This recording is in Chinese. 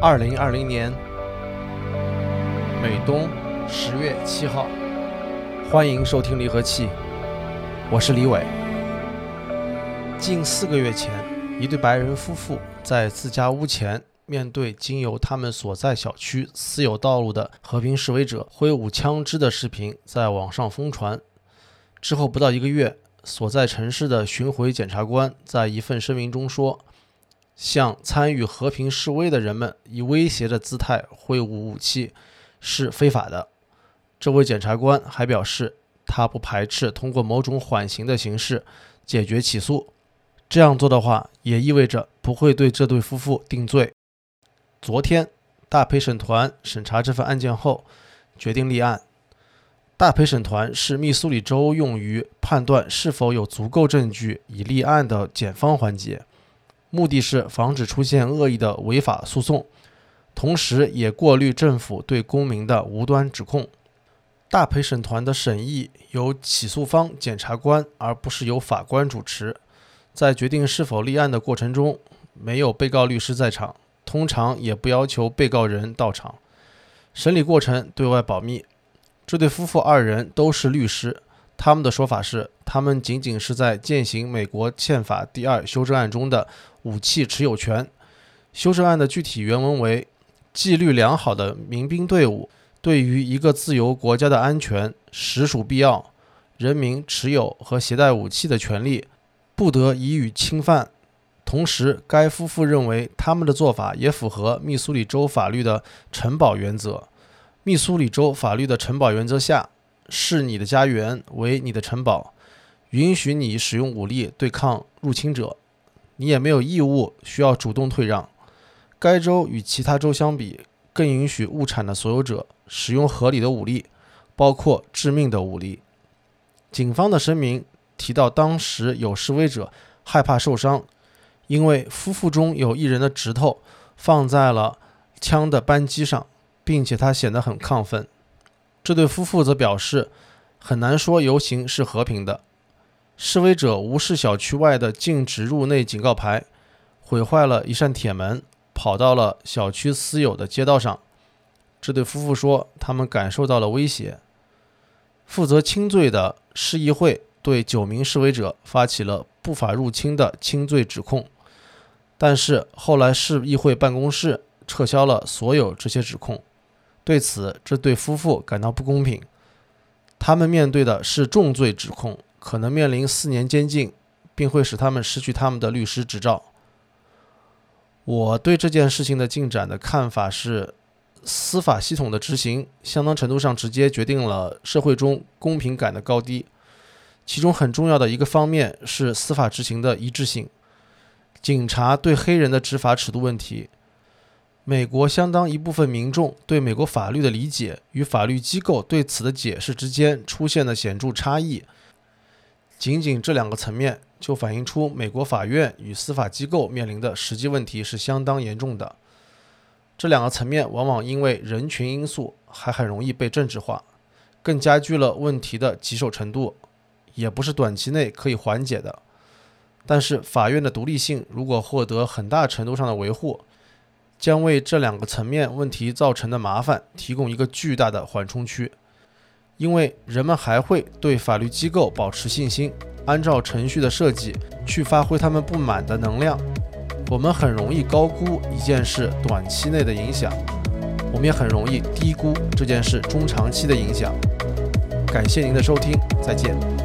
二零二零年美东十月七号，欢迎收听离合器，我是李伟。近四个月前，一对白人夫妇在自家屋前，面对经由他们所在小区私有道路的和平示威者挥舞枪支的视频在网上疯传。之后不到一个月，所在城市的巡回检察官在一份声明中说。向参与和平示威的人们以威胁的姿态挥舞武器是非法的。这位检察官还表示，他不排斥通过某种缓刑的形式解决起诉。这样做的话，也意味着不会对这对夫妇定罪。昨天，大陪审团审查这份案件后，决定立案。大陪审团是密苏里州用于判断是否有足够证据以立案的检方环节。目的是防止出现恶意的违法诉讼，同时也过滤政府对公民的无端指控。大陪审团的审议由起诉方检察官，而不是由法官主持。在决定是否立案的过程中，没有被告律师在场，通常也不要求被告人到场。审理过程对外保密。这对夫妇二人都是律师，他们的说法是，他们仅仅是在践行美国宪法第二修正案中的。武器持有权修正案的具体原文为：纪律良好的民兵队伍对于一个自由国家的安全实属必要，人民持有和携带武器的权利不得予以侵犯。同时，该夫妇认为他们的做法也符合密苏里州法律的城堡原则。密苏里州法律的城堡原则下，视你的家园为你的城堡，允许你使用武力对抗入侵者。你也没有义务需要主动退让。该州与其他州相比，更允许物产的所有者使用合理的武力，包括致命的武力。警方的声明提到，当时有示威者害怕受伤，因为夫妇中有一人的指头放在了枪的扳机上，并且他显得很亢奋。这对夫妇则表示，很难说游行是和平的。示威者无视小区外的禁止入内警告牌，毁坏了一扇铁门，跑到了小区私有的街道上。这对夫妇说，他们感受到了威胁。负责轻罪的市议会对九名示威者发起了不法入侵的轻罪指控，但是后来市议会办公室撤销了所有这些指控。对此，这对夫妇感到不公平。他们面对的是重罪指控。可能面临四年监禁，并会使他们失去他们的律师执照。我对这件事情的进展的看法是，司法系统的执行相当程度上直接决定了社会中公平感的高低。其中很重要的一个方面是司法执行的一致性。警察对黑人的执法尺度问题，美国相当一部分民众对美国法律的理解与法律机构对此的解释之间出现了显著差异。仅仅这两个层面就反映出美国法院与司法机构面临的实际问题是相当严重的。这两个层面往往因为人群因素还很容易被政治化，更加剧了问题的棘手程度，也不是短期内可以缓解的。但是法院的独立性如果获得很大程度上的维护，将为这两个层面问题造成的麻烦提供一个巨大的缓冲区。因为人们还会对法律机构保持信心，按照程序的设计去发挥他们不满的能量。我们很容易高估一件事短期内的影响，我们也很容易低估这件事中长期的影响。感谢您的收听，再见。